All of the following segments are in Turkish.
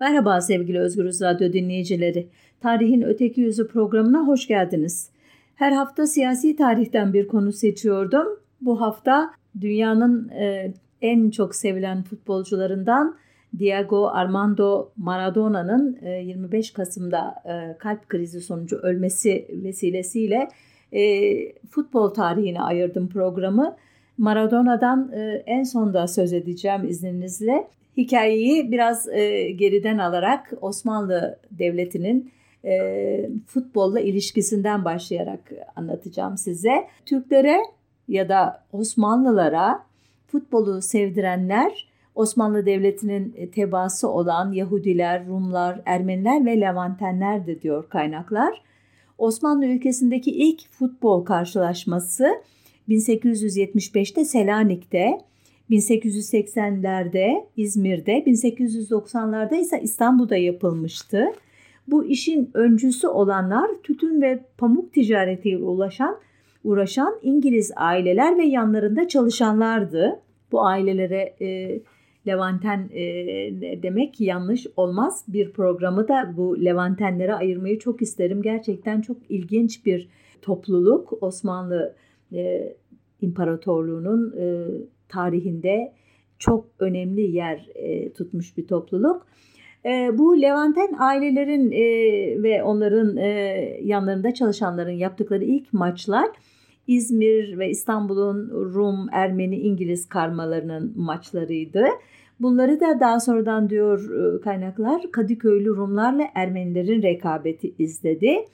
Merhaba sevgili Özgürüz Radyo dinleyicileri. Tarihin Öteki Yüzü programına hoş geldiniz. Her hafta siyasi tarihten bir konu seçiyordum. Bu hafta dünyanın e, en çok sevilen futbolcularından Diego Armando Maradona'nın 25 e, Kasım'da e, kalp krizi sonucu ölmesi vesilesiyle futbol tarihine ayırdım programı. Maradona'dan en sonda söz edeceğim izninizle hikayeyi biraz e, geriden alarak Osmanlı Devleti'nin e, futbolla ilişkisinden başlayarak anlatacağım size. Türklere ya da Osmanlılara futbolu sevdirenler Osmanlı Devleti'nin tebaası olan Yahudiler, Rumlar, Ermeniler ve Levantenlerdi diyor kaynaklar. Osmanlı ülkesindeki ilk futbol karşılaşması 1875'te Selanik'te 1880'lerde İzmir'de, 1890'larda ise İstanbul'da yapılmıştı. Bu işin öncüsü olanlar tütün ve pamuk ticaretiyle ulaşan, uğraşan İngiliz aileler ve yanlarında çalışanlardı. Bu ailelere e, Levanten e, demek yanlış olmaz. Bir programı da bu Levantenlere ayırmayı çok isterim. Gerçekten çok ilginç bir topluluk. Osmanlı e, İmparatorluğu'nun e, tarihinde çok önemli yer e, tutmuş bir topluluk. E, bu Levanten ailelerin e, ve onların e, yanlarında çalışanların yaptıkları ilk maçlar İzmir ve İstanbul'un Rum, Ermeni, İngiliz karmalarının maçlarıydı. Bunları da daha sonradan diyor e, kaynaklar Kadıköylü Rumlarla Ermenilerin rekabeti izledi.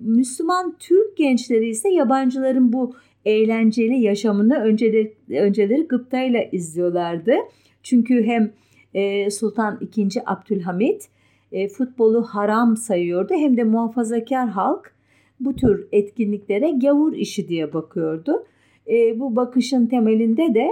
Müslüman Türk gençleri ise yabancıların bu eğlenceli yaşamını önceleri, önceleri gıptayla izliyorlardı. Çünkü hem e, Sultan II. Abdülhamit e, futbolu haram sayıyordu hem de muhafazakar halk bu tür etkinliklere gavur işi diye bakıyordu. E, bu bakışın temelinde de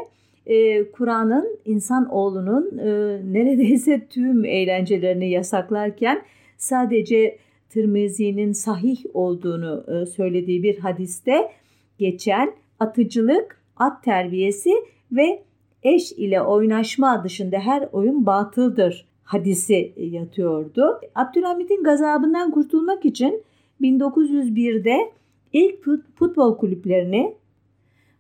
Kur'an'ın insan oğlunun e, neredeyse tüm eğlencelerini yasaklarken sadece Tirmizi'nin sahih olduğunu söylediği bir hadiste geçen atıcılık, at terbiyesi ve eş ile oynaşma dışında her oyun batıldır hadisi yatıyordu. Abdülhamit'in gazabından kurtulmak için 1901'de ilk futbol kulüplerini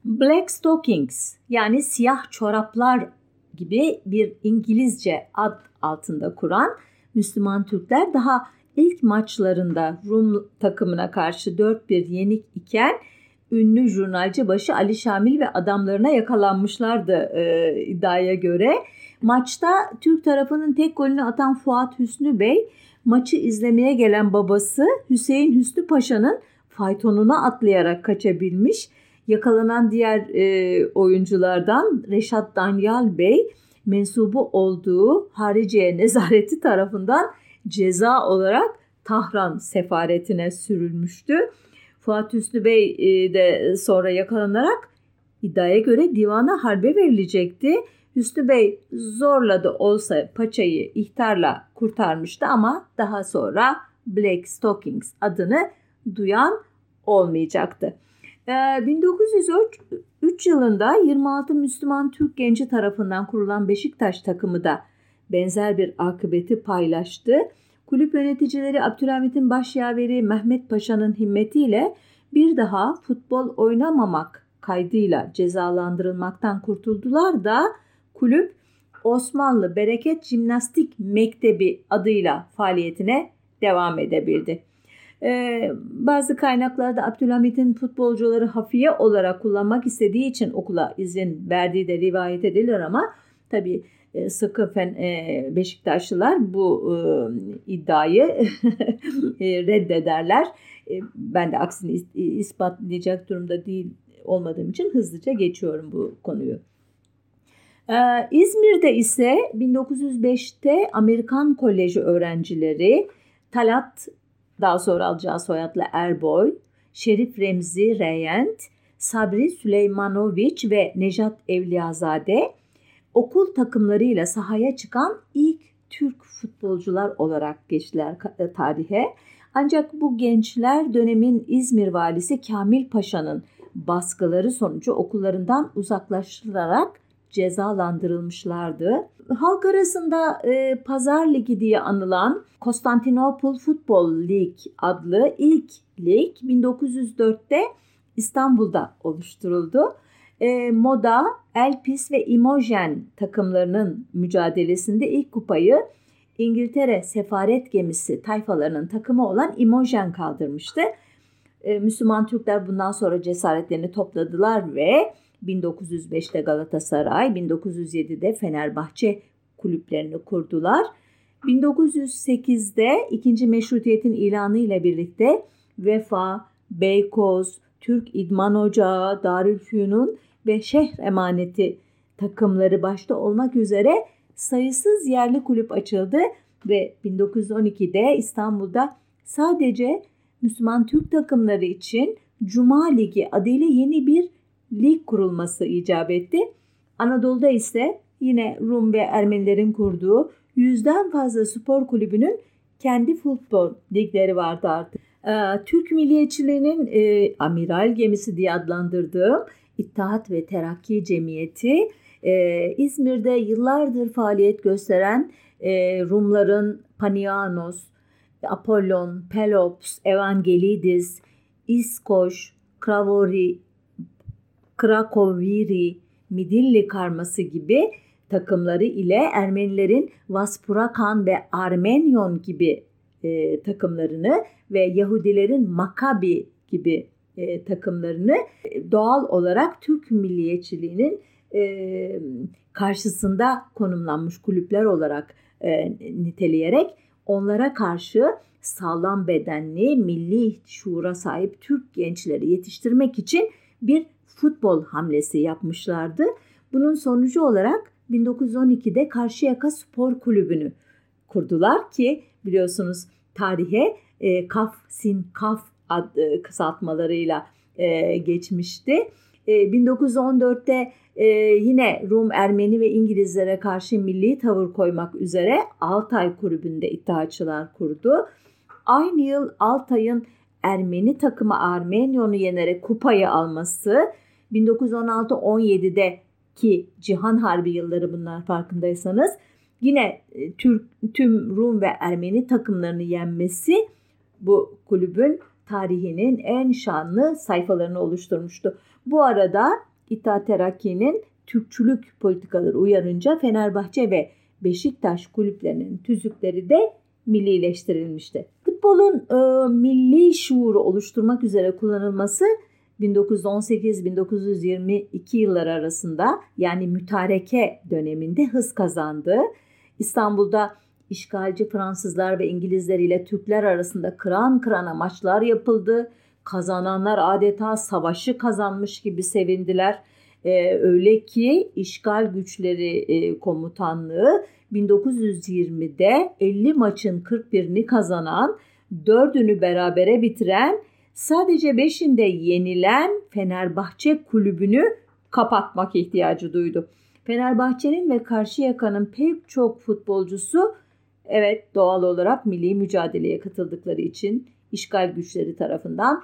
Black Stockings yani siyah çoraplar gibi bir İngilizce ad altında kuran Müslüman Türkler daha ilk maçlarında Rum takımına karşı 4-1 yenik iken ünlü jurnalci başı Ali Şamil ve adamlarına yakalanmışlardı e, iddiaya göre. Maçta Türk tarafının tek golünü atan Fuat Hüsnü Bey maçı izlemeye gelen babası Hüseyin Hüsnü Paşa'nın faytonuna atlayarak kaçabilmiş. Yakalanan diğer e, oyunculardan Reşat Danyal Bey mensubu olduğu Hariciye Nezareti tarafından ceza olarak Tahran sefaretine sürülmüştü. Fuat Hüsnü Bey e, de sonra yakalanarak iddiaya göre divana harbe verilecekti. Hüsnü Bey zorla da olsa paçayı ihtarla kurtarmıştı ama daha sonra Black Stockings adını duyan olmayacaktı. 1903 ee, yılında 26 Müslüman Türk genci tarafından kurulan Beşiktaş takımı da benzer bir akıbeti paylaştı. Kulüp yöneticileri Abdülhamit'in başyaveri Mehmet Paşa'nın himmetiyle bir daha futbol oynamamak kaydıyla cezalandırılmaktan kurtuldular da kulüp Osmanlı Bereket Jimnastik Mektebi adıyla faaliyetine devam edebildi. Ee, bazı kaynaklarda Abdülhamit'in futbolcuları hafiye olarak kullanmak istediği için okula izin verdiği de rivayet edilir ama tabii e, sıkı fen, e, Beşiktaşlılar bu e, iddiayı e, reddederler. E, ben de aksini ispatlayacak durumda değil olmadığım için hızlıca geçiyorum bu konuyu. Ee, İzmir'de ise 1905'te Amerikan Koleji öğrencileri Talat daha sonra alacağı soyadla Erboy, Şerif Remzi Reyent, Sabri Süleymanoviç ve Nejat Evliyazade okul takımlarıyla sahaya çıkan ilk Türk futbolcular olarak geçtiler e, tarihe. Ancak bu gençler dönemin İzmir valisi Kamil Paşa'nın baskıları sonucu okullarından uzaklaştırılarak cezalandırılmışlardı. Halk arasında e, Pazar Ligi diye anılan Konstantinopol Futbol Lig adlı ilk lig 1904'te İstanbul'da oluşturuldu. E, Moda, Elpis ve Imogen takımlarının mücadelesinde ilk kupayı İngiltere sefaret gemisi tayfalarının takımı olan Imogen kaldırmıştı. E, Müslüman Türkler bundan sonra cesaretlerini topladılar ve 1905'te Galatasaray, 1907'de Fenerbahçe kulüplerini kurdular. 1908'de ikinci meşrutiyetin ilanı ile birlikte Vefa, Beykoz, Türk İdman Ocağı, Darülfünun ve Şehir Emaneti takımları başta olmak üzere sayısız yerli kulüp açıldı ve 1912'de İstanbul'da sadece Müslüman Türk takımları için Cuma Ligi adıyla yeni bir lig kurulması icap etti. Anadolu'da ise yine Rum ve Ermenilerin kurduğu yüzden fazla spor kulübünün kendi futbol ligleri vardı artık. Ee, Türk milliyetçiliğinin e, amiral gemisi diye adlandırdığım İttihat ve Terakki Cemiyeti e, İzmir'de yıllardır faaliyet gösteren e, Rumların Panianos, Apollon, Pelops, Evangelidis, İskoş, Kravori, Krakoviri, Midilli karması gibi takımları ile Ermenilerin Vaspurakan ve Armenyon gibi e, takımlarını ve Yahudilerin Makabi gibi e, takımlarını e, doğal olarak Türk milliyetçiliğinin e, karşısında konumlanmış kulüpler olarak e, niteleyerek onlara karşı sağlam bedenli, milli şuura sahip Türk gençleri yetiştirmek için bir futbol hamlesi yapmışlardı. Bunun sonucu olarak 1912'de Karşıyaka Spor Kulübü'nü kurdular ki biliyorsunuz tarihe e, Kaf Sin Kaf adı kısaltmalarıyla e, geçmişti. E, 1914'te e, yine Rum, Ermeni ve İngilizlere karşı milli tavır koymak üzere Altay Kulübü'nde iddiaçılar kurdu. Aynı yıl Altay'ın Ermeni takımı Armenyon'u yenerek kupayı alması 1916-17'de ki Cihan Harbi yılları bunlar farkındaysanız yine e, Türk tüm Rum ve Ermeni takımlarını yenmesi bu kulübün tarihinin en şanlı sayfalarını oluşturmuştu. Bu arada İttihat Terakki'nin Türkçülük politikaları uyarınca Fenerbahçe ve Beşiktaş kulüplerinin tüzükleri de millileştirilmişti. Futbolun e, milli şuuru oluşturmak üzere kullanılması 1918-1922 yılları arasında yani mütareke döneminde hız kazandı. İstanbul'da işgalci Fransızlar ve İngilizler ile Türkler arasında kıran kırana maçlar yapıldı. Kazananlar adeta savaşı kazanmış gibi sevindiler. Ee, öyle ki işgal güçleri e, komutanlığı 1920'de 50 maçın 41'ini kazanan, 4'ünü berabere bitiren, sadece 5'inde yenilen Fenerbahçe kulübünü kapatmak ihtiyacı duydu. Fenerbahçe'nin ve Karşıyaka'nın pek çok futbolcusu evet doğal olarak milli mücadeleye katıldıkları için işgal güçleri tarafından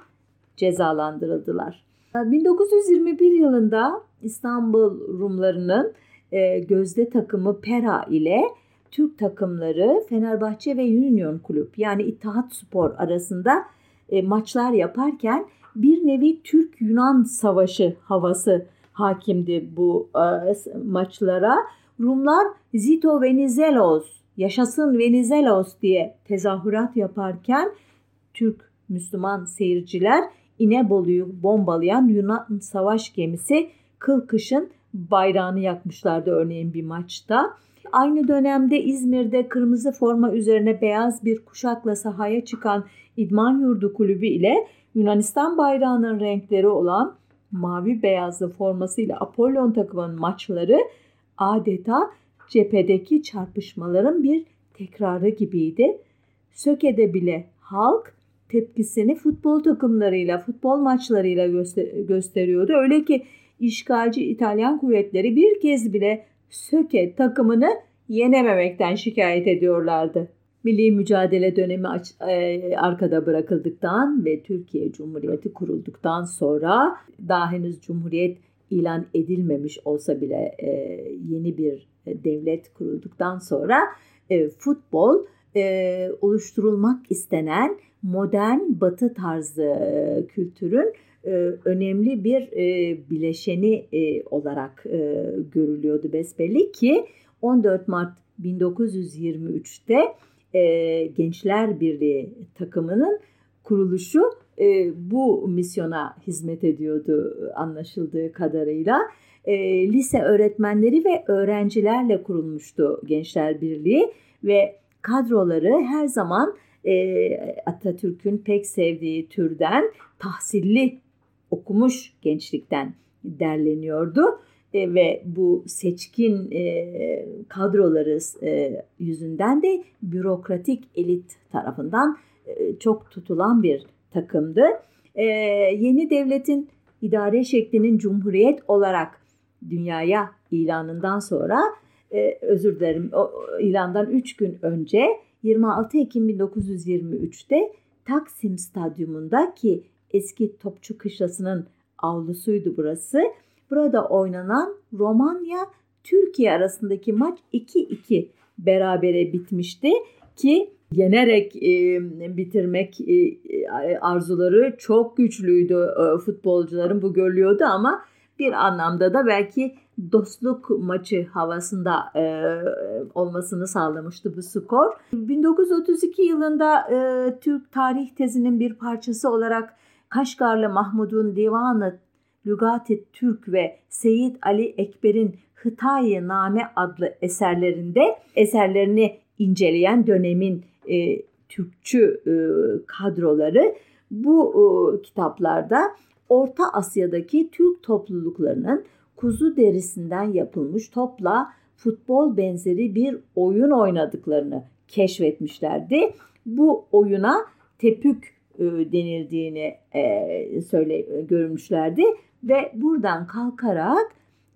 cezalandırıldılar. 1921 yılında İstanbul Rumlarının e, gözde takımı Pera ile Türk takımları Fenerbahçe ve Union Kulüp yani İttihat Spor arasında e, maçlar yaparken bir nevi Türk-Yunan savaşı havası hakimdi bu e, maçlara. Rumlar Zito Venizelos, yaşasın Venizelos diye tezahürat yaparken Türk Müslüman seyirciler İnebolu'yu bombalayan Yunan savaş gemisi Kılkış'ın bayrağını yakmışlardı örneğin bir maçta. Aynı dönemde İzmir'de kırmızı forma üzerine beyaz bir kuşakla sahaya çıkan İdman Yurdu Kulübü ile Yunanistan bayrağının renkleri olan mavi beyazlı formasıyla Apollon takımının maçları adeta cephedeki çarpışmaların bir tekrarı gibiydi. Söke'de bile halk tepkisini futbol takımlarıyla, futbol maçlarıyla göster- gösteriyordu. Öyle ki işgalci İtalyan kuvvetleri bir kez bile Söke takımını yenememekten şikayet ediyorlardı. Milli mücadele dönemi e, arkada bırakıldıktan ve Türkiye Cumhuriyeti kurulduktan sonra daha henüz Cumhuriyet ilan edilmemiş olsa bile e, yeni bir devlet kurulduktan sonra e, futbol e, oluşturulmak istenen modern batı tarzı e, kültürün e, önemli bir e, bileşeni e, olarak e, görülüyordu besbelli ki 14 Mart 1923'te e, Gençler Birliği takımının kuruluşu e, bu misyona hizmet ediyordu anlaşıldığı kadarıyla. E, lise öğretmenleri ve öğrencilerle kurulmuştu Gençler Birliği ve kadroları her zaman e, Atatürk'ün pek sevdiği türden tahsilli okumuş gençlikten derleniyordu e, ve bu seçkin e, kadroları e, yüzünden de bürokratik elit tarafından e, çok tutulan bir takımdı. E, yeni devletin idare şeklinin cumhuriyet olarak dünyaya ilanından sonra e, özür dilerim o, ilandan 3 gün önce 26 Ekim 1923'te Taksim Stadyumunda ki eski Topçu Kışlası'nın avlusuydu burası. Burada oynanan Romanya Türkiye arasındaki maç 2-2 berabere bitmişti ki yenerek e, bitirmek e, arzuları çok güçlüydü e, futbolcuların bu görülüyordu ama bir anlamda da belki dostluk maçı havasında e, olmasını sağlamıştı bu skor. 1932 yılında e, Türk tarih tezinin bir parçası olarak Kaşgarlı Mahmud'un Divanı Lügati Türk ve Seyit Ali Ekber'in Hıtayi Name adlı eserlerinde eserlerini inceleyen dönemin e, Türkçü e, kadroları bu e, kitaplarda Orta Asya'daki Türk topluluklarının kuzu derisinden yapılmış topla futbol benzeri bir oyun oynadıklarını keşfetmişlerdi. Bu oyuna tepük e, denildiğini e, söyle görmüşlerdi ve buradan kalkarak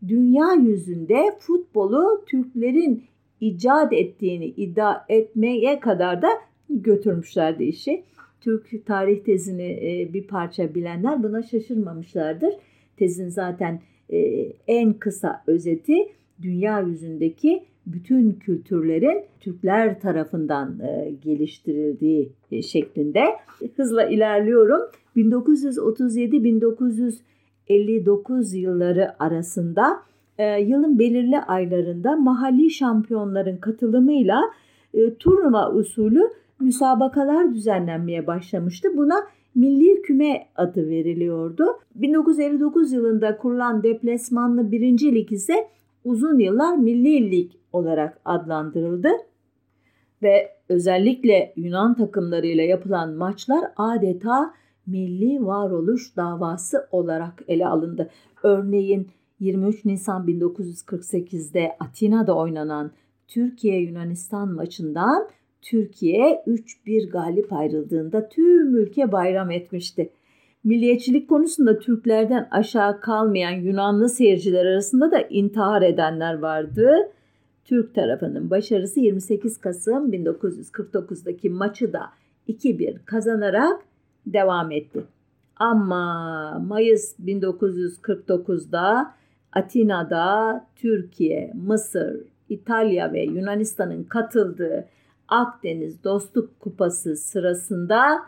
dünya yüzünde futbolu Türklerin icat ettiğini iddia etmeye kadar da götürmüşlerdi işi. Türk tarih tezini e, bir parça bilenler buna şaşırmamışlardır. Tezin zaten e, en kısa özeti dünya yüzündeki bütün kültürlerin Türkler tarafından e, geliştirildiği şeklinde hızla ilerliyorum. 1937-1959 yılları arasında yılın belirli aylarında mahalli şampiyonların katılımıyla turnuva usulü müsabakalar düzenlenmeye başlamıştı. Buna Milli Küme adı veriliyordu. 1959 yılında kurulan deplasmanlı birinci lig ise uzun yıllar Milli Lig olarak adlandırıldı. Ve özellikle Yunan takımlarıyla yapılan maçlar adeta milli varoluş davası olarak ele alındı. Örneğin 23 Nisan 1948'de Atina'da oynanan Türkiye Yunanistan maçından Türkiye 3-1 galip ayrıldığında tüm ülke bayram etmişti. Milliyetçilik konusunda Türklerden aşağı kalmayan Yunanlı seyirciler arasında da intihar edenler vardı. Türk tarafının başarısı 28 Kasım 1949'daki maçı da 2-1 kazanarak devam etti. Ama Mayıs 1949'da Atina'da Türkiye, Mısır, İtalya ve Yunanistan'ın katıldığı Akdeniz Dostluk Kupası sırasında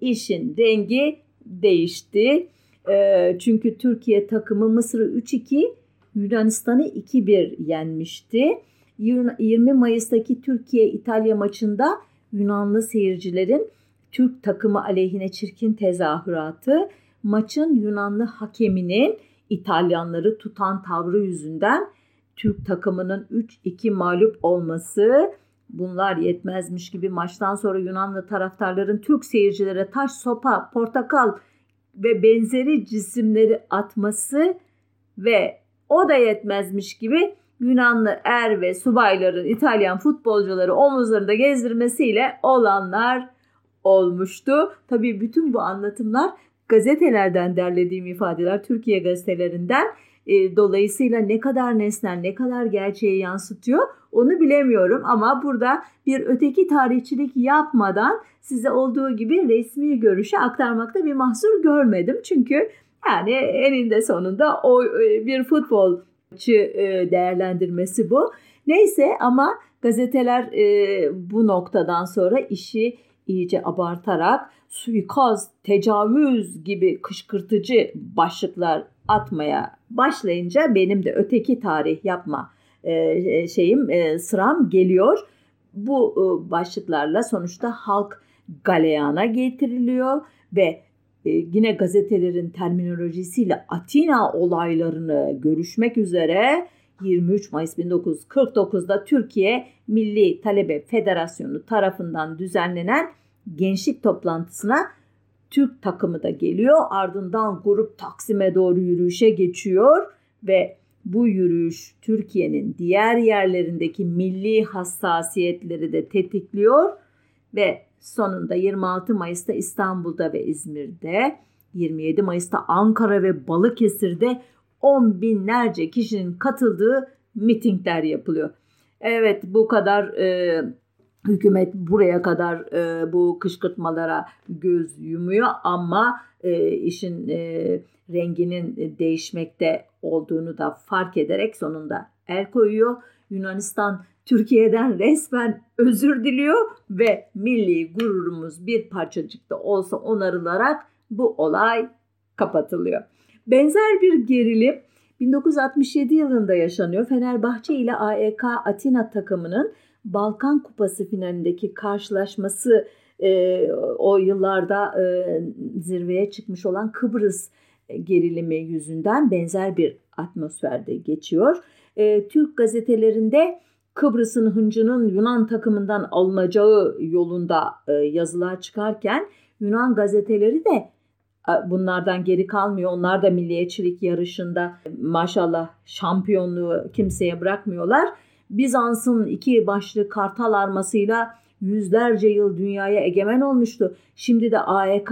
işin rengi değişti. Ee, çünkü Türkiye takımı Mısır'ı 3-2, Yunanistan'ı 2-1 yenmişti. 20 Mayıs'taki Türkiye-İtalya maçında Yunanlı seyircilerin Türk takımı aleyhine çirkin tezahüratı, maçın Yunanlı hakeminin İtalyanları tutan tavrı yüzünden Türk takımının 3-2 mağlup olması Bunlar yetmezmiş gibi maçtan sonra Yunanlı taraftarların Türk seyircilere taş, sopa, portakal ve benzeri cisimleri atması ve o da yetmezmiş gibi Yunanlı er ve subayların İtalyan futbolcuları omuzlarında gezdirmesiyle olanlar olmuştu. Tabii bütün bu anlatımlar gazetelerden derlediğim ifadeler, Türkiye gazetelerinden e, dolayısıyla ne kadar nesnel, ne kadar gerçeği yansıtıyor onu bilemiyorum ama burada bir öteki tarihçilik yapmadan size olduğu gibi resmi görüşü aktarmakta bir mahsur görmedim. Çünkü Yani eninde sonunda o e, bir futbolcu e, değerlendirmesi bu. Neyse ama gazeteler e, bu noktadan sonra işi iyice abartarak suikast, tecavüz gibi kışkırtıcı başlıklar atmaya başlayınca benim de öteki tarih yapma şeyim sıram geliyor. Bu başlıklarla sonuçta halk galeyana getiriliyor ve e, yine gazetelerin terminolojisiyle Atina olaylarını görüşmek üzere 23 Mayıs 1949'da Türkiye Milli Talebe Federasyonu tarafından düzenlenen gençlik toplantısına Türk takımı da geliyor. Ardından grup Taksim'e doğru yürüyüşe geçiyor ve bu yürüyüş Türkiye'nin diğer yerlerindeki milli hassasiyetleri de tetikliyor ve sonunda 26 Mayıs'ta İstanbul'da ve İzmir'de, 27 Mayıs'ta Ankara ve Balıkesir'de on binlerce kişinin katıldığı mitingler yapılıyor. Evet bu kadar e, hükümet buraya kadar e, bu kışkırtmalara göz yumuyor ama e, işin e, renginin değişmekte olduğunu da fark ederek sonunda el koyuyor. Yunanistan Türkiye'den resmen özür diliyor ve milli gururumuz bir parçacık da olsa onarılarak bu olay kapatılıyor. Benzer bir gerilim 1967 yılında yaşanıyor. Fenerbahçe ile AEK Atina takımının Balkan Kupası finalindeki karşılaşması e, o yıllarda e, zirveye çıkmış olan Kıbrıs gerilimi yüzünden benzer bir atmosferde geçiyor. E, Türk gazetelerinde Kıbrıs'ın hıncının Yunan takımından alınacağı yolunda e, yazılar çıkarken Yunan gazeteleri de e, bunlardan geri kalmıyor. Onlar da milliyetçilik yarışında maşallah şampiyonluğu kimseye bırakmıyorlar. Bizans'ın iki başlı kartal armasıyla yüzlerce yıl dünyaya egemen olmuştu. Şimdi de AEK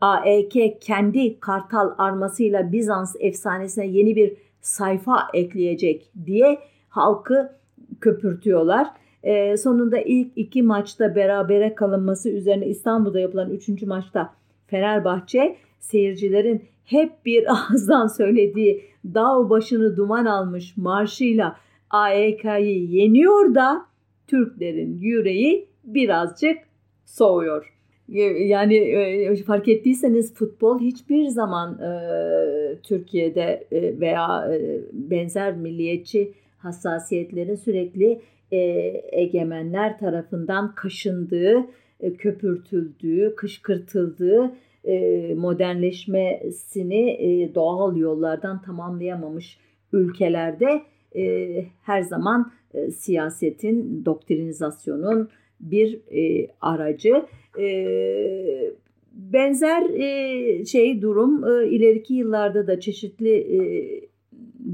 AEK kendi kartal armasıyla Bizans efsanesine yeni bir sayfa ekleyecek diye halkı köpürtüyorlar. E, sonunda ilk iki maçta berabere kalınması üzerine İstanbul'da yapılan üçüncü maçta Fenerbahçe seyircilerin hep bir ağızdan söylediği dağ başını duman almış marşıyla AEK'yi yeniyor da Türklerin yüreği birazcık soğuyor. Yani e, fark ettiyseniz futbol hiçbir zaman e, Türkiye'de e, veya e, benzer milliyetçi hassasiyetlerin sürekli e, egemenler tarafından kaşındığı, e, köpürtüldüğü, kışkırtıldığı e, modernleşmesini e, doğal yollardan tamamlayamamış ülkelerde e, her zaman e, siyasetin, doktrinizasyonun bir e, aracı. E, benzer e, şey durum e, ileriki yıllarda da çeşitli e,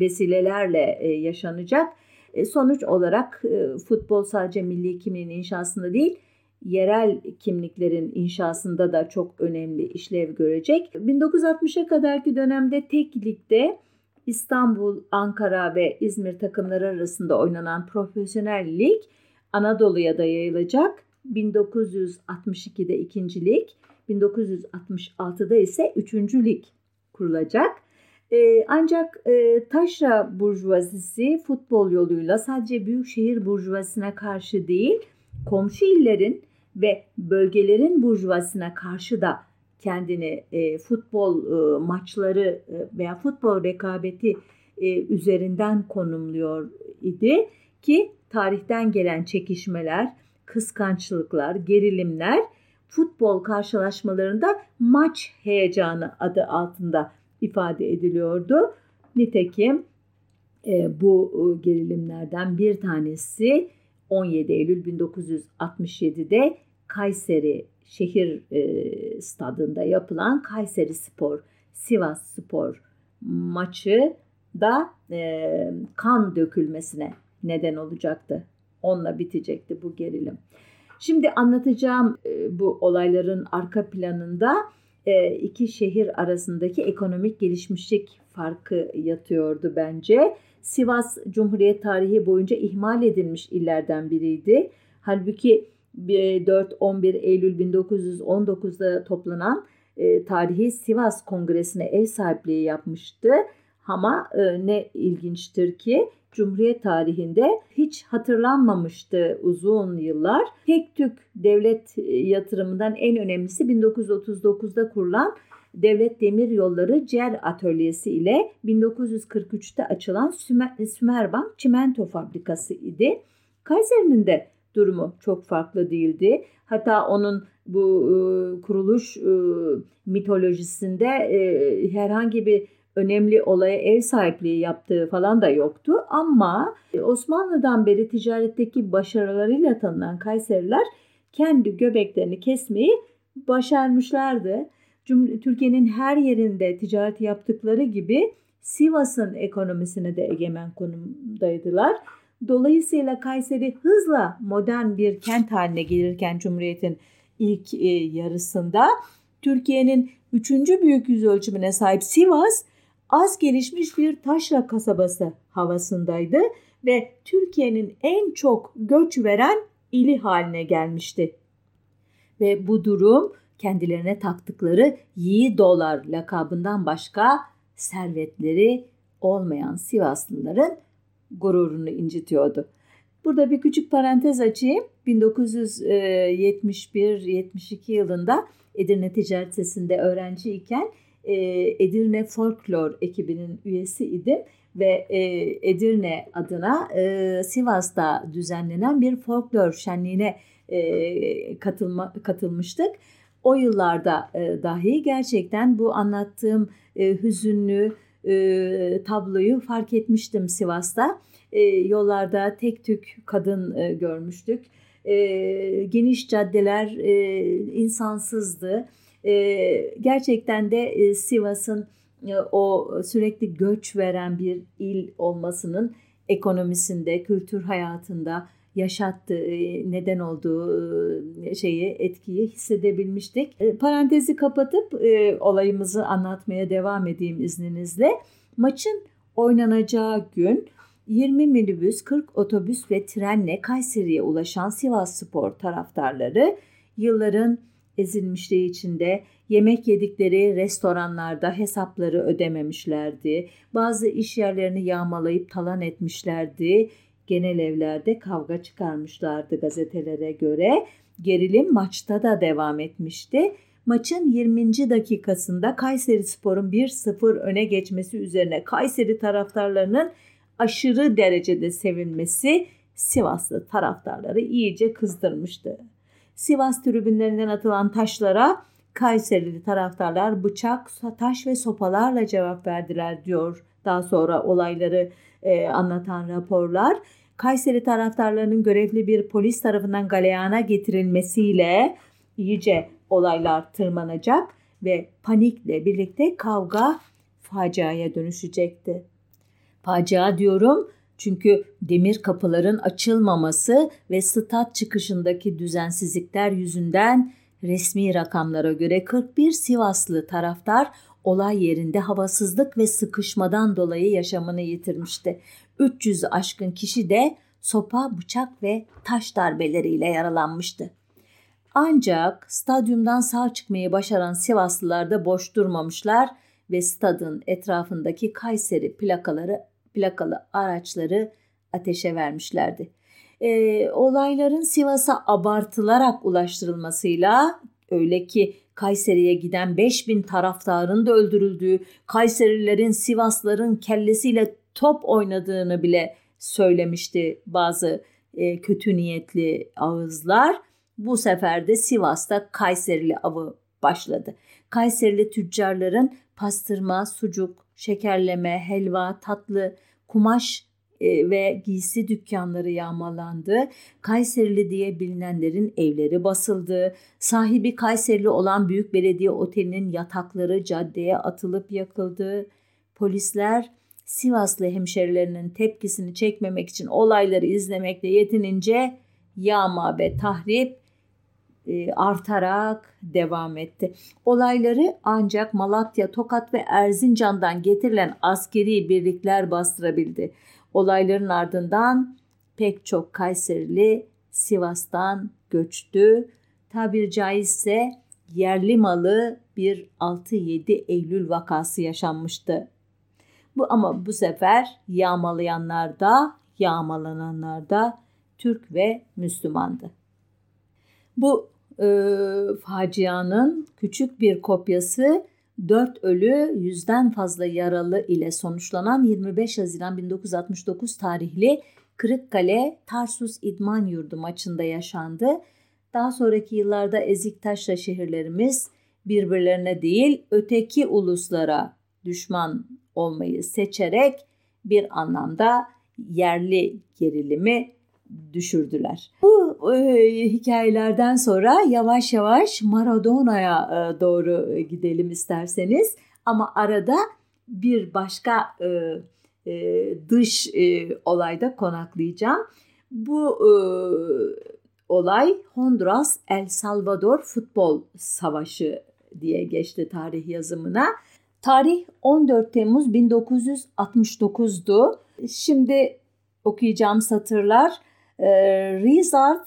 vesilelerle e, yaşanacak. E, sonuç olarak e, futbol sadece milli kimliğin inşasında değil, yerel kimliklerin inşasında da çok önemli işlev görecek. 1960'a kadarki dönemde tek ligde İstanbul, Ankara ve İzmir takımları arasında oynanan profesyonel lig Anadolu'ya da yayılacak. 1962'de ikinci lig, 1966'da ise üçüncü lig kurulacak. E, ancak e, taşra burjuvazisi futbol yoluyla sadece büyük şehir burjuvasına karşı değil, komşu illerin ve bölgelerin burjuvasına karşı da kendini e, futbol e, maçları e, veya futbol rekabeti e, üzerinden konumluyor idi ki tarihten gelen çekişmeler, kıskançlıklar, gerilimler futbol karşılaşmalarında maç heyecanı adı altında ifade ediliyordu. Nitekim e, bu e, gerilimlerden bir tanesi 17 Eylül 1967'de Kayseri şehir e, stadında yapılan Kayseri Spor Sivas Spor maçı da e, kan dökülmesine neden olacaktı. Onunla bitecekti bu gerilim. Şimdi anlatacağım e, bu olayların arka planında e, iki şehir arasındaki ekonomik gelişmişlik farkı yatıyordu bence. Sivas Cumhuriyet tarihi boyunca ihmal edilmiş illerden biriydi. Halbuki 4-11 Eylül 1919'da toplanan e, tarihi Sivas Kongresi'ne ev sahipliği yapmıştı. Ama e, ne ilginçtir ki Cumhuriyet tarihinde hiç hatırlanmamıştı uzun yıllar. Tek tük devlet e, yatırımından en önemlisi 1939'da kurulan Devlet Demir Yolları Cer Atölyesi ile 1943'te açılan Sümerbank Çimento Fabrikası idi. Kayseri'nin de durumu çok farklı değildi. Hatta onun bu e, kuruluş e, mitolojisinde e, herhangi bir önemli olaya ev sahipliği yaptığı falan da yoktu. Ama Osmanlı'dan beri ticaretteki başarılarıyla tanınan Kayseriler kendi göbeklerini kesmeyi başarmışlardı. Türkiye'nin her yerinde ticaret yaptıkları gibi Sivas'ın ekonomisine de egemen konumdaydılar. Dolayısıyla Kayseri hızla modern bir kent haline gelirken Cumhuriyet'in ilk e, yarısında Türkiye'nin üçüncü büyük yüz ölçümüne sahip Sivas az gelişmiş bir taşra kasabası havasındaydı ve Türkiye'nin en çok göç veren ili haline gelmişti. Ve bu durum kendilerine taktıkları Yiği Dolar lakabından başka servetleri olmayan Sivaslıların gururunu incitiyordu. Burada bir küçük parantez açayım. 1971-72 yılında Edirne Ticaret Sesi'nde öğrenciyken e, Edirne Folklor ekibinin üyesi idim ve e, Edirne adına e, Sivas'ta düzenlenen bir folklor şenliğine katılma, katılmıştık. O yıllarda dahi gerçekten bu anlattığım hüzünlü tabloyu fark etmiştim Sivas'ta. Yollarda tek tük kadın görmüştük. Geniş caddeler insansızdı e, gerçekten de e, Sivas'ın e, o sürekli göç veren bir il olmasının ekonomisinde, kültür hayatında yaşattığı, e, neden olduğu e, şeyi, etkiyi hissedebilmiştik. E, parantezi kapatıp olayımızı anlatmaya devam edeyim izninizle. Maçın oynanacağı gün 20 minibüs, 40 otobüs ve trenle Kayseri'ye ulaşan Sivas Spor taraftarları yılların ezilmişliği içinde yemek yedikleri restoranlarda hesapları ödememişlerdi. Bazı iş yerlerini yağmalayıp talan etmişlerdi. Genel evlerde kavga çıkarmışlardı gazetelere göre. Gerilim maçta da devam etmişti. Maçın 20. dakikasında Kayseri Spor'un 1-0 öne geçmesi üzerine Kayseri taraftarlarının aşırı derecede sevinmesi Sivaslı taraftarları iyice kızdırmıştı. Sivas tribünlerinden atılan taşlara Kayserili taraftarlar bıçak, taş ve sopalarla cevap verdiler diyor daha sonra olayları e, anlatan raporlar. Kayseri taraftarlarının görevli bir polis tarafından galeyana getirilmesiyle iyice olaylar tırmanacak ve panikle birlikte kavga faciaya dönüşecekti. Facia diyorum çünkü demir kapıların açılmaması ve stat çıkışındaki düzensizlikler yüzünden resmi rakamlara göre 41 Sivaslı taraftar olay yerinde havasızlık ve sıkışmadan dolayı yaşamını yitirmişti. 300 aşkın kişi de sopa, bıçak ve taş darbeleriyle yaralanmıştı. Ancak stadyumdan sağ çıkmayı başaran Sivaslılar da boş durmamışlar ve stadın etrafındaki Kayseri plakaları plakalı araçları ateşe vermişlerdi. E, olayların Sivas'a abartılarak ulaştırılmasıyla öyle ki Kayseri'ye giden 5000 taraftarın da öldürüldüğü, Kayserilerin Sivasların kellesiyle top oynadığını bile söylemişti bazı e, kötü niyetli ağızlar. Bu sefer de Sivas'ta Kayserili avı başladı. Kayserili tüccarların pastırma, sucuk, şekerleme, helva, tatlı, kumaş e, ve giysi dükkanları yağmalandı. Kayserili diye bilinenlerin evleri basıldı. Sahibi Kayserili olan Büyük Belediye Oteli'nin yatakları caddeye atılıp yakıldı. Polisler Sivaslı hemşerilerinin tepkisini çekmemek için olayları izlemekle yetinince yağma ve tahrip e, artarak devam etti. Olayları ancak Malatya, Tokat ve Erzincan'dan getirilen askeri birlikler bastırabildi. Olayların ardından pek çok Kayserili Sivas'tan göçtü. Tabir caizse yerli malı bir 6-7 Eylül vakası yaşanmıştı. Bu ama bu sefer yağmalayanlar da yağmalananlar da Türk ve Müslümandı. Bu e, facianın küçük bir kopyası 4 ölü, yüzden fazla yaralı ile sonuçlanan 25 Haziran 1969 tarihli Kırıkkale Tarsus İdman Yurdu maçında yaşandı. Daha sonraki yıllarda Eziktaş'la şehirlerimiz birbirlerine değil öteki uluslara düşman olmayı seçerek bir anlamda yerli gerilimi düşürdüler. Bu e, hikayelerden sonra yavaş yavaş Maradona'ya e, doğru gidelim isterseniz. Ama arada bir başka e, e, dış e, olayda konaklayacağım. Bu e, olay Honduras El Salvador Futbol Savaşı diye geçti tarih yazımına. Tarih 14 Temmuz 1969'du. Şimdi okuyacağım satırlar e, Rizard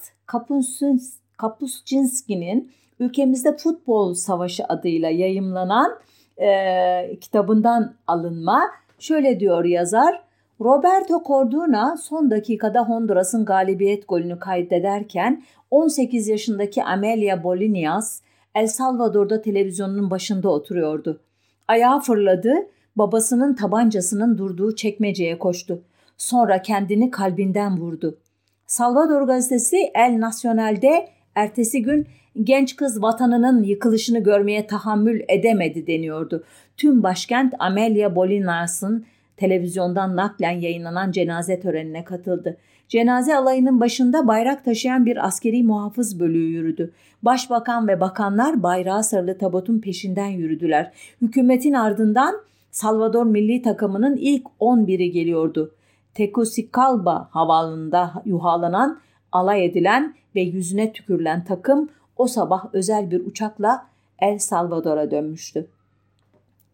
Kapuscinski'nin ülkemizde futbol savaşı adıyla yayımlanan e, kitabından alınma. Şöyle diyor yazar. Roberto Corduna son dakikada Honduras'ın galibiyet golünü kaydederken 18 yaşındaki Amelia Bolinias El Salvador'da televizyonun başında oturuyordu. Ayağa fırladı, babasının tabancasının durduğu çekmeceye koştu. Sonra kendini kalbinden vurdu. Salvador gazetesi El Nacional'de ertesi gün genç kız vatanının yıkılışını görmeye tahammül edemedi deniyordu. Tüm başkent Amelia Bolinas'ın televizyondan naklen yayınlanan cenaze törenine katıldı. Cenaze alayının başında bayrak taşıyan bir askeri muhafız bölüğü yürüdü. Başbakan ve bakanlar bayrağı sarılı tabutun peşinden yürüdüler. Hükümetin ardından Salvador milli takımının ilk 11'i geliyordu. Tegucigalpa havaalanında yuhalanan, alay edilen ve yüzüne tükürülen takım o sabah özel bir uçakla El Salvador'a dönmüştü.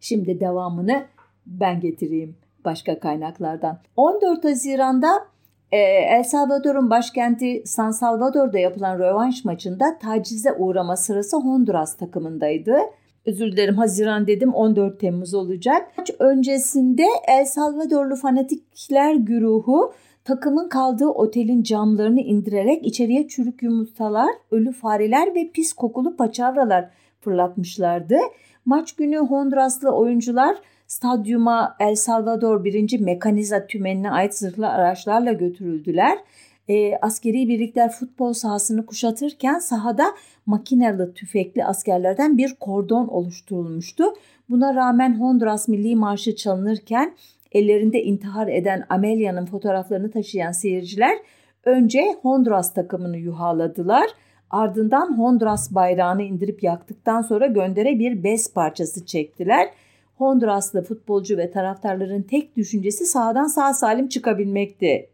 Şimdi devamını ben getireyim başka kaynaklardan. 14 Haziran'da e, El Salvador'un başkenti San Salvador'da yapılan rövanş maçında tacize uğrama sırası Honduras takımındaydı. Özür dilerim Haziran dedim 14 Temmuz olacak. Maç öncesinde El Salvadorlu fanatikler güruhu takımın kaldığı otelin camlarını indirerek içeriye çürük yumurtalar, ölü fareler ve pis kokulu paçavralar fırlatmışlardı. Maç günü Honduraslı oyuncular stadyuma El Salvador 1. Mekaniza Tümeni'ne ait zırhlı araçlarla götürüldüler. E, askeri birlikler futbol sahasını kuşatırken sahada makineli tüfekli askerlerden bir kordon oluşturulmuştu. Buna rağmen Honduras Milli Marşı çalınırken ellerinde intihar eden Amelia'nın fotoğraflarını taşıyan seyirciler önce Honduras takımını yuhaladılar. Ardından Honduras bayrağını indirip yaktıktan sonra göndere bir bez parçası çektiler. Honduraslı futbolcu ve taraftarların tek düşüncesi sahadan sağ salim çıkabilmekti.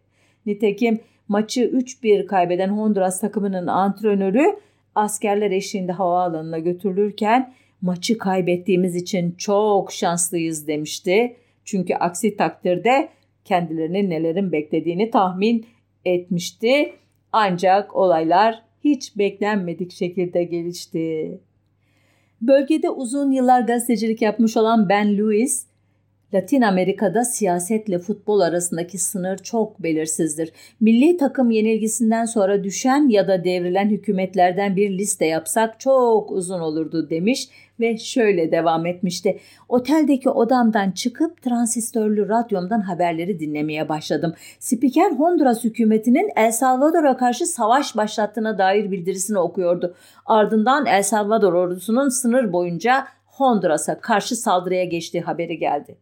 Nitekim maçı 3-1 kaybeden Honduras takımının antrenörü askerler eşliğinde havaalanına götürülürken maçı kaybettiğimiz için çok şanslıyız demişti. Çünkü aksi takdirde kendilerinin nelerin beklediğini tahmin etmişti. Ancak olaylar hiç beklenmedik şekilde gelişti. Bölgede uzun yıllar gazetecilik yapmış olan Ben Lewis, Latin Amerika'da siyasetle futbol arasındaki sınır çok belirsizdir. Milli takım yenilgisinden sonra düşen ya da devrilen hükümetlerden bir liste yapsak çok uzun olurdu demiş ve şöyle devam etmişti. Oteldeki odamdan çıkıp transistörlü radyomdan haberleri dinlemeye başladım. Spiker Honduras hükümetinin El Salvador'a karşı savaş başlattığına dair bildirisini okuyordu. Ardından El Salvador ordusunun sınır boyunca Honduras'a karşı saldırıya geçtiği haberi geldi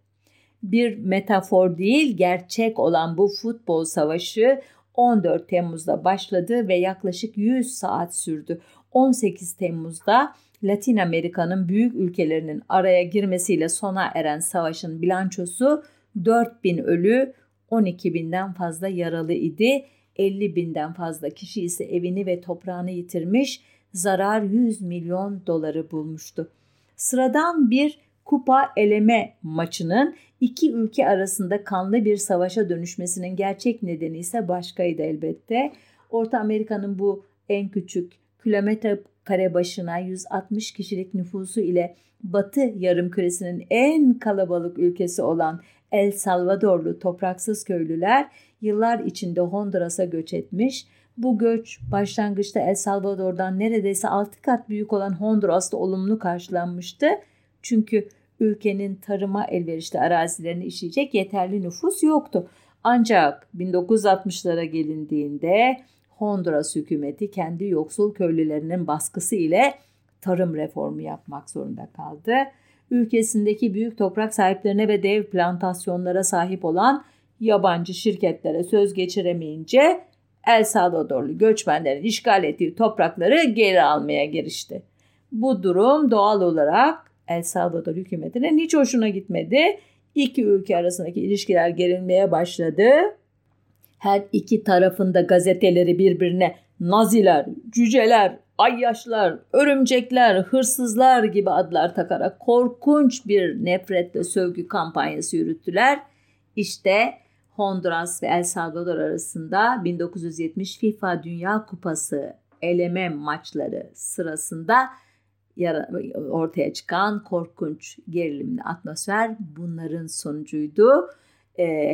bir metafor değil gerçek olan bu futbol savaşı 14 Temmuz'da başladı ve yaklaşık 100 saat sürdü. 18 Temmuz'da Latin Amerika'nın büyük ülkelerinin araya girmesiyle sona eren savaşın bilançosu 4000 ölü, 12 binden fazla yaralı idi. 50 binden fazla kişi ise evini ve toprağını yitirmiş, zarar 100 milyon doları bulmuştu. Sıradan bir kupa eleme maçının iki ülke arasında kanlı bir savaşa dönüşmesinin gerçek nedeni ise başkaydı elbette. Orta Amerika'nın bu en küçük kilometre kare başına 160 kişilik nüfusu ile Batı yarımküresinin en kalabalık ülkesi olan El Salvadorlu topraksız köylüler yıllar içinde Honduras'a göç etmiş. Bu göç başlangıçta El Salvador'dan neredeyse 6 kat büyük olan Honduras'ta olumlu karşılanmıştı. Çünkü ülkenin tarıma elverişli arazilerini işleyecek yeterli nüfus yoktu. Ancak 1960'lara gelindiğinde Honduras hükümeti kendi yoksul köylülerinin baskısı ile tarım reformu yapmak zorunda kaldı. Ülkesindeki büyük toprak sahiplerine ve dev plantasyonlara sahip olan yabancı şirketlere söz geçiremeyince El Salvadorlu göçmenlerin işgal ettiği toprakları geri almaya girişti. Bu durum doğal olarak El Salvador hükümetine hiç hoşuna gitmedi. İki ülke arasındaki ilişkiler gerilmeye başladı. Her iki tarafında gazeteleri birbirine naziler, cüceler, ayyaşlar, örümcekler, hırsızlar gibi adlar takarak korkunç bir nefretle sövgü kampanyası yürüttüler. İşte Honduras ve El Salvador arasında 1970 FIFA Dünya Kupası eleme maçları sırasında ortaya çıkan korkunç gerilimli atmosfer bunların sonucuydu.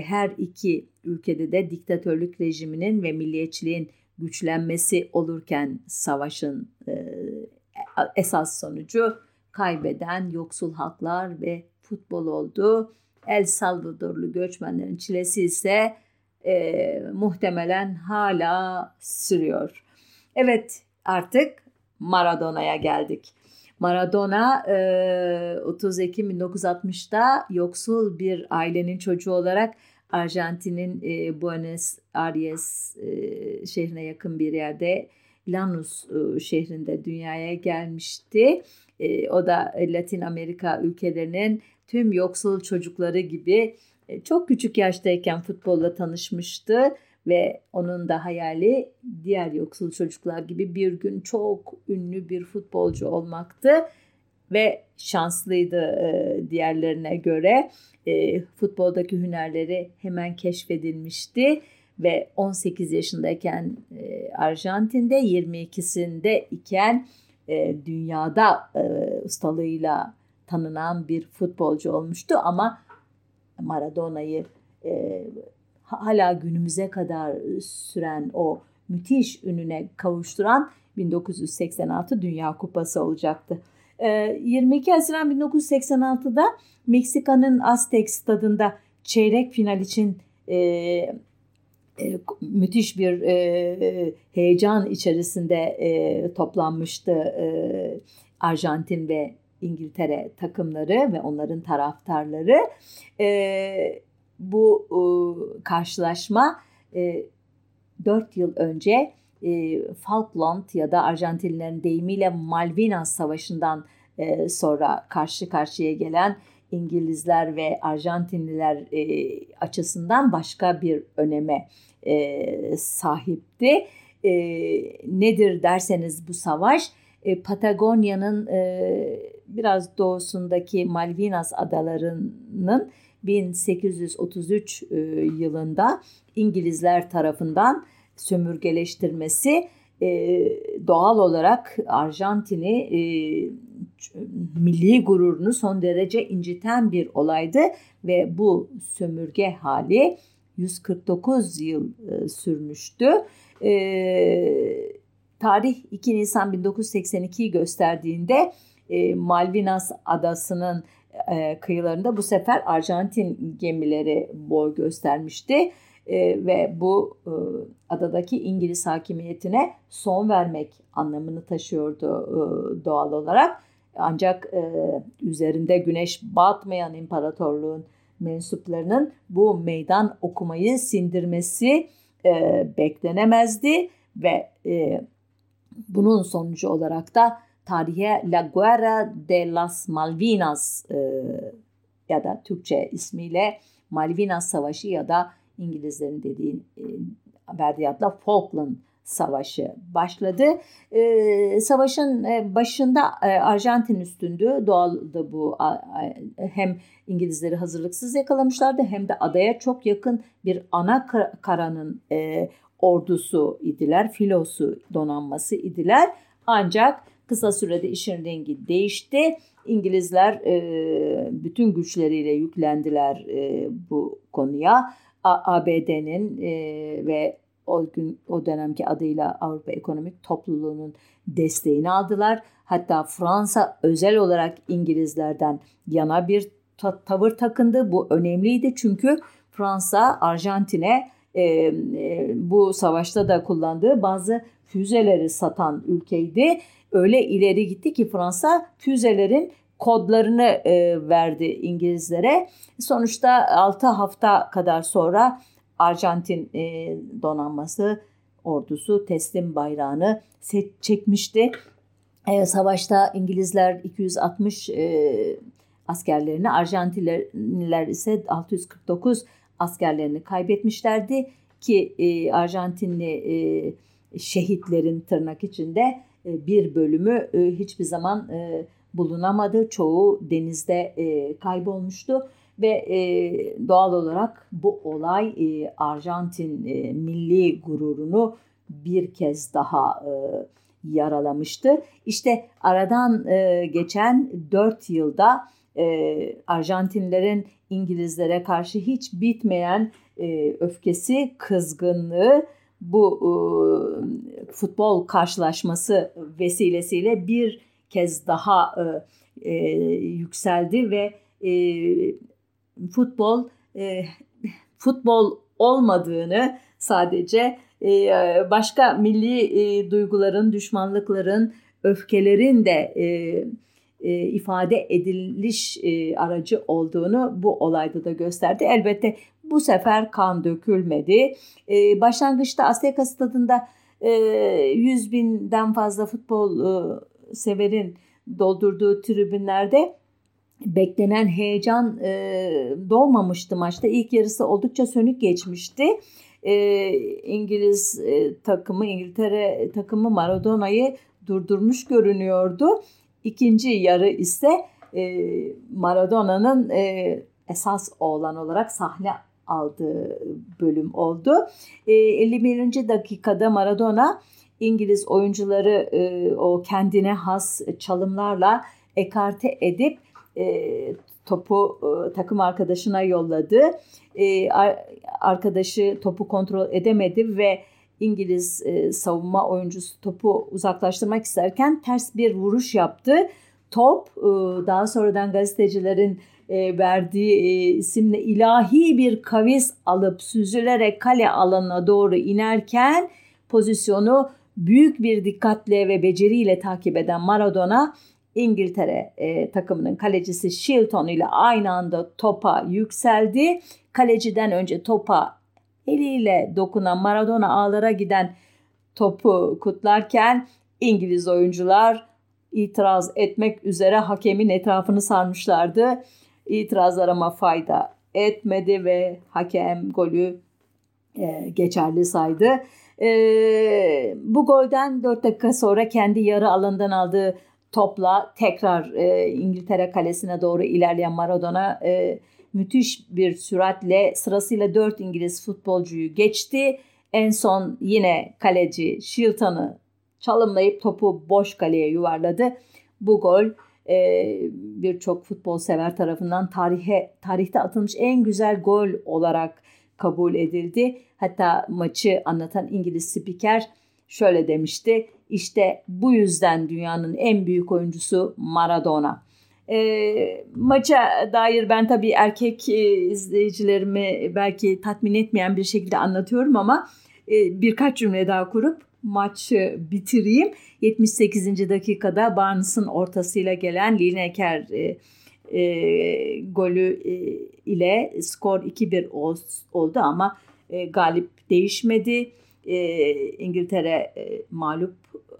Her iki ülkede de diktatörlük rejiminin ve milliyetçiliğin güçlenmesi olurken savaşın esas sonucu kaybeden yoksul halklar ve futbol oldu. El Salvadorlu göçmenlerin çilesi ise e, muhtemelen hala sürüyor. Evet artık Maradona'ya geldik. Maradona e, 30 Ekim 1960'da yoksul bir ailenin çocuğu olarak Arjantin'in e, Buenos Aires e, şehrine yakın bir yerde Lanús e, şehrinde dünyaya gelmişti. E, o da Latin Amerika ülkelerinin tüm yoksul çocukları gibi e, çok küçük yaştayken futbolla tanışmıştı ve onun da hayali diğer yoksul çocuklar gibi bir gün çok ünlü bir futbolcu olmaktı. Ve şanslıydı e, diğerlerine göre. E, futboldaki hünerleri hemen keşfedilmişti. Ve 18 yaşındayken Arjantin'de 22'sinde iken dünyada ustalığıyla tanınan bir futbolcu olmuştu. Ama Maradona'yı e, hala günümüze kadar süren o müthiş ününe kavuşturan 1986 Dünya Kupası olacaktı. E, 22 Haziran 1986'da Meksika'nın Aztek stadında çeyrek final için e, e, müthiş bir e, heyecan içerisinde e, toplanmıştı e, Arjantin ve İngiltere takımları ve onların taraftarları. E, bu e, karşılaşma e, 4 yıl önce e, Falkland ya da Arjantinlilerin deyimiyle Malvinas Savaşı'ndan e, sonra karşı karşıya gelen İngilizler ve Arjantinliler e, açısından başka bir öneme e, sahipti. E, nedir derseniz bu savaş e, Patagonya'nın e, biraz doğusundaki Malvinas adalarının 1833 e, yılında İngilizler tarafından sömürgeleştirmesi e, doğal olarak Arjantin'i e, milli gururunu son derece inciten bir olaydı ve bu sömürge hali 149 yıl sürmüştü. Tarih 2 Nisan 1982'yi gösterdiğinde Malvinas adasının e, kıyılarında bu sefer Arjantin gemileri boy göstermişti. E, ve bu e, adadaki İngiliz hakimiyetine son vermek anlamını taşıyordu doğal olarak. Ancak üzerinde güneş batmayan imparatorluğun mensuplarının bu meydan okumayı sindirmesi beklenemezdi ve bunun sonucu olarak da tarihe La Guerra de las Malvinas e, ya da Türkçe ismiyle Malvinas Savaşı ya da İngilizlerin dediği e, verdiği adla Falkland Savaşı başladı. E, savaşın e, başında e, Arjantin üstündü. Doğaldı bu. Hem İngilizleri hazırlıksız yakalamışlardı hem de adaya çok yakın bir ana karanın e, ordusu idiler, filosu donanması idiler. Ancak Kısa sürede işin rengi değişti. İngilizler e, bütün güçleriyle yüklendiler e, bu konuya. ABD'nin e, ve o gün o dönemki adıyla Avrupa Ekonomik Topluluğu'nun desteğini aldılar. Hatta Fransa özel olarak İngilizlerden yana bir ta- tavır takındı. Bu önemliydi çünkü Fransa Arjantin'e e, e, bu savaşta da kullandığı bazı füzeleri satan ülkeydi. Öyle ileri gitti ki Fransa füzelerin kodlarını e, verdi İngilizlere. Sonuçta 6 hafta kadar sonra Arjantin e, donanması ordusu teslim bayrağını çekmişti. E, savaşta İngilizler 260 e, askerlerini, Arjantinliler ise 649 askerlerini kaybetmişlerdi ki e, Arjantinli e, şehitlerin tırnak içinde bir bölümü e, hiçbir zaman e, bulunamadı. Çoğu denizde e, kaybolmuştu ve e, doğal olarak bu olay e, Arjantin e, milli gururunu bir kez daha e, yaralamıştı. İşte aradan e, geçen 4 yılda e, Arjantinlerin İngilizlere karşı hiç bitmeyen e, öfkesi, kızgınlığı bu e, futbol karşılaşması vesilesiyle bir kez daha e, e, yükseldi ve e, futbol e, futbol olmadığını sadece e, başka milli e, duyguların, düşmanlıkların, öfkelerin de e, e, ifade ediliş e, aracı olduğunu bu olayda da gösterdi. Elbette bu sefer kan dökülmedi. E, başlangıçta Azteca stadında e, 100 binden fazla futbol e, severin doldurduğu tribünlerde beklenen heyecan e, doğmamıştı maçta. İlk yarısı oldukça sönük geçmişti. E, İngiliz e, takımı, İngiltere takımı Maradona'yı durdurmuş görünüyordu. İkinci yarı ise e, Maradona'nın e, esas oğlan olarak sahne aldığı bölüm oldu. E, 51. dakikada Maradona İngiliz oyuncuları e, o kendine has çalımlarla ekarte edip e, topu e, takım arkadaşına yolladı. E, arkadaşı topu kontrol edemedi ve İngiliz e, savunma oyuncusu topu uzaklaştırmak isterken ters bir vuruş yaptı. Top e, daha sonradan gazetecilerin e, verdiği e, isimle ilahi bir kavis alıp süzülerek kale alanına doğru inerken pozisyonu büyük bir dikkatle ve beceriyle takip eden Maradona İngiltere e, takımının kalecisi Shilton ile aynı anda topa yükseldi. Kaleciden önce topa eliyle dokunan Maradona ağlara giden topu kutlarken İngiliz oyuncular itiraz etmek üzere hakemin etrafını sarmışlardı. İtirazlar ama fayda etmedi ve hakem golü e, geçerli saydı. E, bu golden 4 dakika sonra kendi yarı alandan aldığı topla tekrar e, İngiltere kalesine doğru ilerleyen Maradona e, müthiş bir süratle sırasıyla 4 İngiliz futbolcuyu geçti. En son yine kaleci Shilton'ı çalımlayıp topu boş kaleye yuvarladı. Bu gol e, birçok futbol sever tarafından tarihe tarihte atılmış en güzel gol olarak kabul edildi. Hatta maçı anlatan İngiliz spiker şöyle demişti. İşte bu yüzden dünyanın en büyük oyuncusu Maradona. E, maça dair ben tabii erkek e, izleyicilerimi belki tatmin etmeyen bir şekilde anlatıyorum ama e, birkaç cümle daha kurup maçı bitireyim. 78. dakikada Barnes'ın ortasıyla gelen Lineker e, e, golü e, ile skor 2-1 oldu ama e, galip değişmedi. E, İngiltere e, mağlup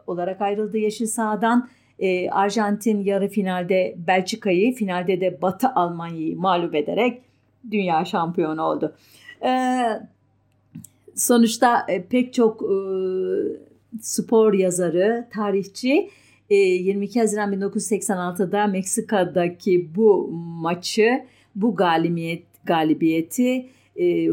olarak ayrıldı yeşil sahadan. E, Arjantin yarı finalde Belçika'yı, finalde de Batı Almanya'yı mağlup ederek dünya şampiyonu oldu. E, sonuçta e, pek çok e, spor yazarı, tarihçi 22 e, Haziran 1986'da Meksika'daki bu maçı, bu galibiyet galibiyeti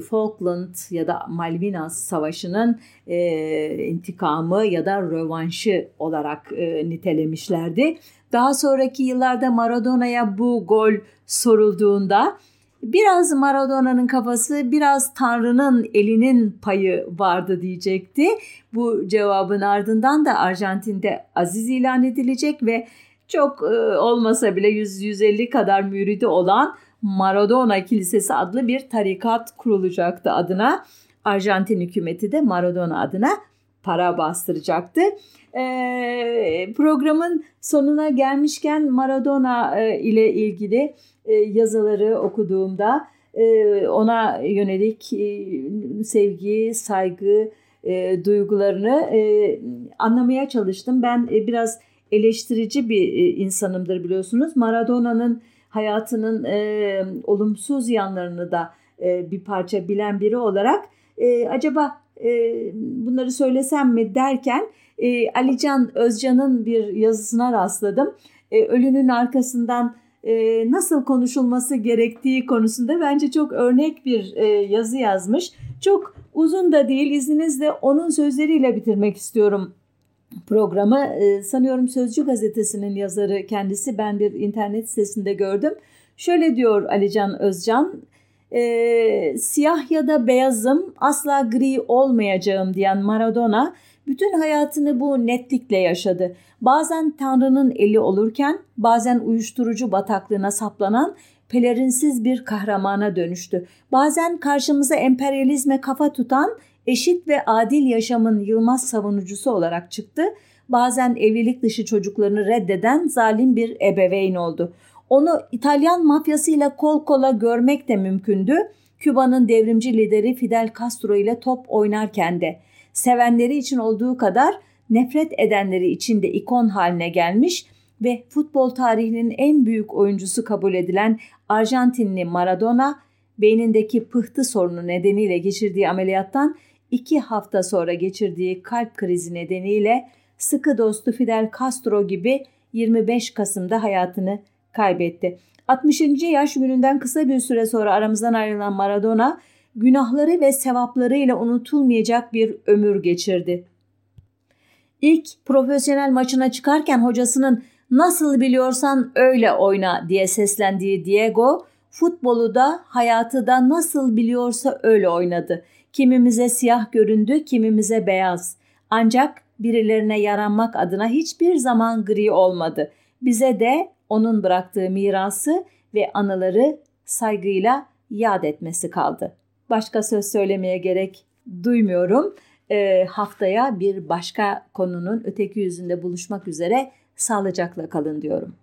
Falkland ya da Malvinas Savaşı'nın e, intikamı ya da rövanşı olarak e, nitelemişlerdi. Daha sonraki yıllarda Maradona'ya bu gol sorulduğunda biraz Maradona'nın kafası biraz Tanrı'nın elinin payı vardı diyecekti. Bu cevabın ardından da Arjantin'de aziz ilan edilecek ve çok e, olmasa bile 100-150 kadar müridi olan Maradona Kilisesi adlı bir tarikat kurulacaktı adına. Arjantin hükümeti de Maradona adına para bastıracaktı. E, programın sonuna gelmişken Maradona e, ile ilgili e, yazıları okuduğumda e, ona yönelik sevgi, saygı duygularını anlamaya çalıştım. Ben biraz eleştirici bir insanımdır biliyorsunuz. Maradona'nın hayatının olumsuz yanlarını da bir parça bilen biri olarak acaba bunları söylesem mi derken e, Alican Özcan'ın bir yazısına rastladım. E, ölünün arkasından e, nasıl konuşulması gerektiği konusunda bence çok örnek bir e, yazı yazmış. Çok uzun da değil izninizle onun sözleriyle bitirmek istiyorum programı. E, sanıyorum Sözcü gazetesinin yazarı kendisi ben bir internet sitesinde gördüm. Şöyle diyor Alican Özcan, e, siyah ya da beyazım asla gri olmayacağım diyen Maradona bütün hayatını bu netlikle yaşadı. Bazen Tanrı'nın eli olurken bazen uyuşturucu bataklığına saplanan pelerinsiz bir kahramana dönüştü. Bazen karşımıza emperyalizme kafa tutan eşit ve adil yaşamın yılmaz savunucusu olarak çıktı. Bazen evlilik dışı çocuklarını reddeden zalim bir ebeveyn oldu. Onu İtalyan mafyasıyla kol kola görmek de mümkündü. Küba'nın devrimci lideri Fidel Castro ile top oynarken de sevenleri için olduğu kadar nefret edenleri için de ikon haline gelmiş ve futbol tarihinin en büyük oyuncusu kabul edilen Arjantinli Maradona beynindeki pıhtı sorunu nedeniyle geçirdiği ameliyattan iki hafta sonra geçirdiği kalp krizi nedeniyle sıkı dostu Fidel Castro gibi 25 Kasım'da hayatını kaybetti. 60. yaş gününden kısa bir süre sonra aramızdan ayrılan Maradona günahları ve sevaplarıyla unutulmayacak bir ömür geçirdi. İlk profesyonel maçına çıkarken hocasının nasıl biliyorsan öyle oyna diye seslendiği Diego, futbolu da hayatı da nasıl biliyorsa öyle oynadı. Kimimize siyah göründü, kimimize beyaz. Ancak birilerine yaranmak adına hiçbir zaman gri olmadı. Bize de onun bıraktığı mirası ve anıları saygıyla yad etmesi kaldı. Başka söz söylemeye gerek duymuyorum. E, haftaya bir başka konunun öteki yüzünde buluşmak üzere sağlıcakla kalın diyorum.